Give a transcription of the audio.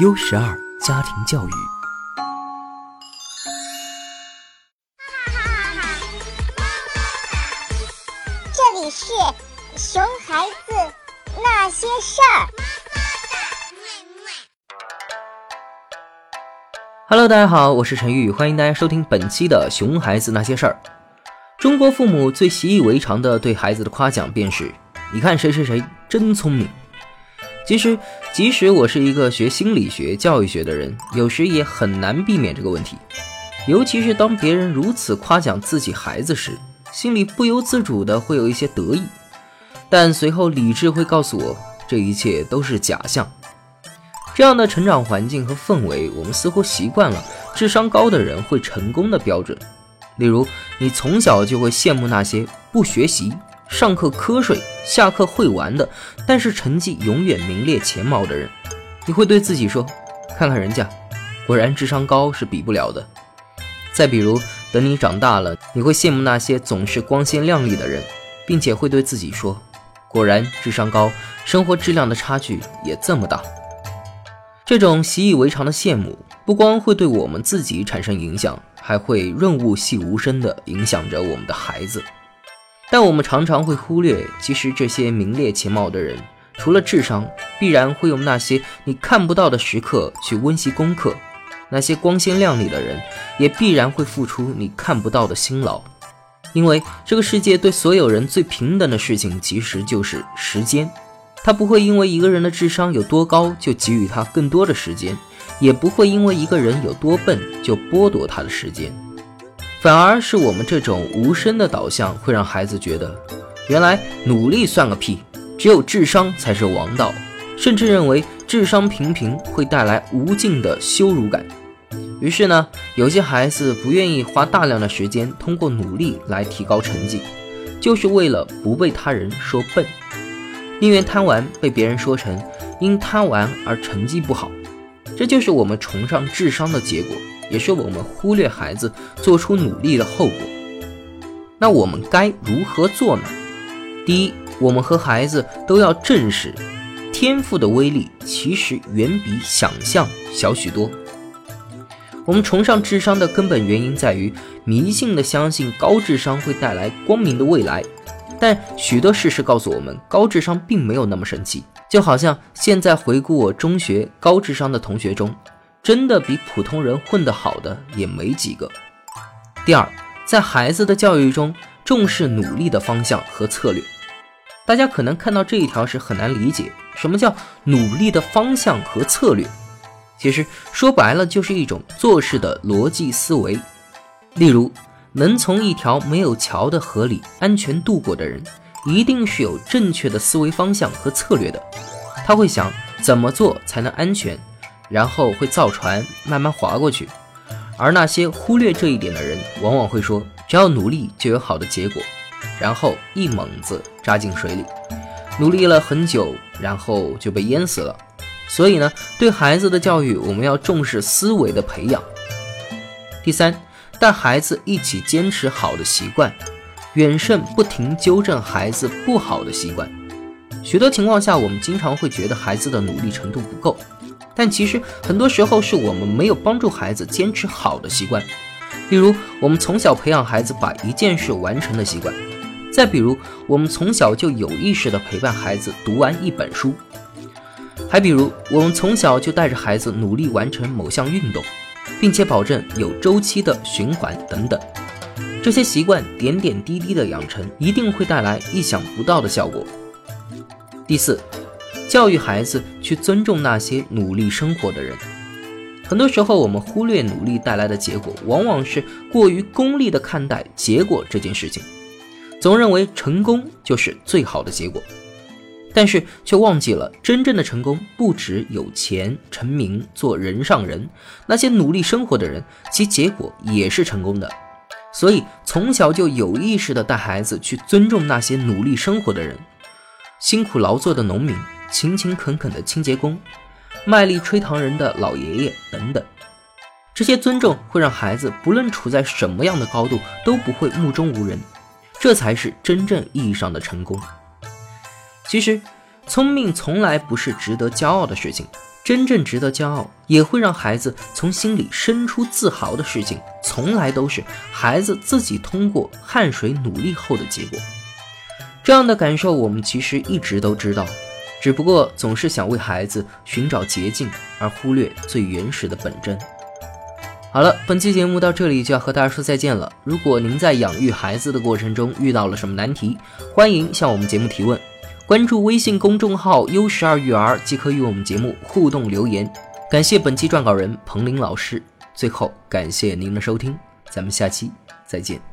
U 十二家庭教育。这里是熊孩子那些事儿。Hello，大家好，我是陈玉，欢迎大家收听本期的《熊孩子那些事儿》。中国父母最习以为常的对孩子的夸奖便是：“你看谁谁谁真聪明。”其实，即使我是一个学心理学、教育学的人，有时也很难避免这个问题。尤其是当别人如此夸奖自己孩子时，心里不由自主的会有一些得意。但随后理智会告诉我，这一切都是假象。这样的成长环境和氛围，我们似乎习惯了智商高的人会成功的标准。例如，你从小就会羡慕那些不学习。上课瞌睡，下课会玩的，但是成绩永远名列前茅的人，你会对自己说：“看看人家，果然智商高是比不了的。”再比如，等你长大了，你会羡慕那些总是光鲜亮丽的人，并且会对自己说：“果然智商高，生活质量的差距也这么大。”这种习以为常的羡慕，不光会对我们自己产生影响，还会润物细无声地影响着我们的孩子。但我们常常会忽略，其实这些名列前茅的人，除了智商，必然会用那些你看不到的时刻去温习功课；那些光鲜亮丽的人，也必然会付出你看不到的辛劳。因为这个世界对所有人最平等的事情，其实就是时间。他不会因为一个人的智商有多高就给予他更多的时间，也不会因为一个人有多笨就剥夺他的时间。反而是我们这种无声的导向，会让孩子觉得，原来努力算个屁，只有智商才是王道，甚至认为智商平平会带来无尽的羞辱感。于是呢，有些孩子不愿意花大量的时间通过努力来提高成绩，就是为了不被他人说笨，宁愿贪玩被别人说成因贪玩而成绩不好。这就是我们崇尚智商的结果。也是我们忽略孩子做出努力的后果。那我们该如何做呢？第一，我们和孩子都要正视，天赋的威力其实远比想象小许多。我们崇尚智商的根本原因在于迷信的相信高智商会带来光明的未来，但许多事实告诉我们，高智商并没有那么神奇。就好像现在回顾我中学高智商的同学中。真的比普通人混得好的也没几个。第二，在孩子的教育中，重视努力的方向和策略。大家可能看到这一条时很难理解，什么叫努力的方向和策略？其实说白了就是一种做事的逻辑思维。例如，能从一条没有桥的河里安全渡过的人，一定是有正确的思维方向和策略的。他会想怎么做才能安全。然后会造船慢慢划过去，而那些忽略这一点的人，往往会说只要努力就有好的结果，然后一猛子扎进水里，努力了很久，然后就被淹死了。所以呢，对孩子的教育，我们要重视思维的培养。第三，带孩子一起坚持好的习惯，远胜不停纠正孩子不好的习惯。许多情况下，我们经常会觉得孩子的努力程度不够。但其实很多时候是我们没有帮助孩子坚持好的习惯，例如我们从小培养孩子把一件事完成的习惯，再比如我们从小就有意识地陪伴孩子读完一本书，还比如我们从小就带着孩子努力完成某项运动，并且保证有周期的循环等等，这些习惯点点滴滴的养成，一定会带来意想不到的效果。第四。教育孩子去尊重那些努力生活的人。很多时候，我们忽略努力带来的结果，往往是过于功利的看待结果这件事情，总认为成功就是最好的结果，但是却忘记了真正的成功不止有钱、成名、做人上人。那些努力生活的人，其结果也是成功的。所以，从小就有意识地带孩子去尊重那些努力生活的人，辛苦劳作的农民。勤勤恳恳的清洁工，卖力吹糖人的老爷爷等等，这些尊重会让孩子不论处在什么样的高度都不会目中无人，这才是真正意义上的成功。其实，聪明从来不是值得骄傲的事情，真正值得骄傲，也会让孩子从心里生出自豪的事情，从来都是孩子自己通过汗水努力后的结果。这样的感受，我们其实一直都知道，只不过总是想为孩子寻找捷径，而忽略最原始的本真。好了，本期节目到这里就要和大家说再见了。如果您在养育孩子的过程中遇到了什么难题，欢迎向我们节目提问。关注微信公众号“优十二育儿”即可与我们节目互动留言。感谢本期撰稿人彭林老师。最后，感谢您的收听，咱们下期再见。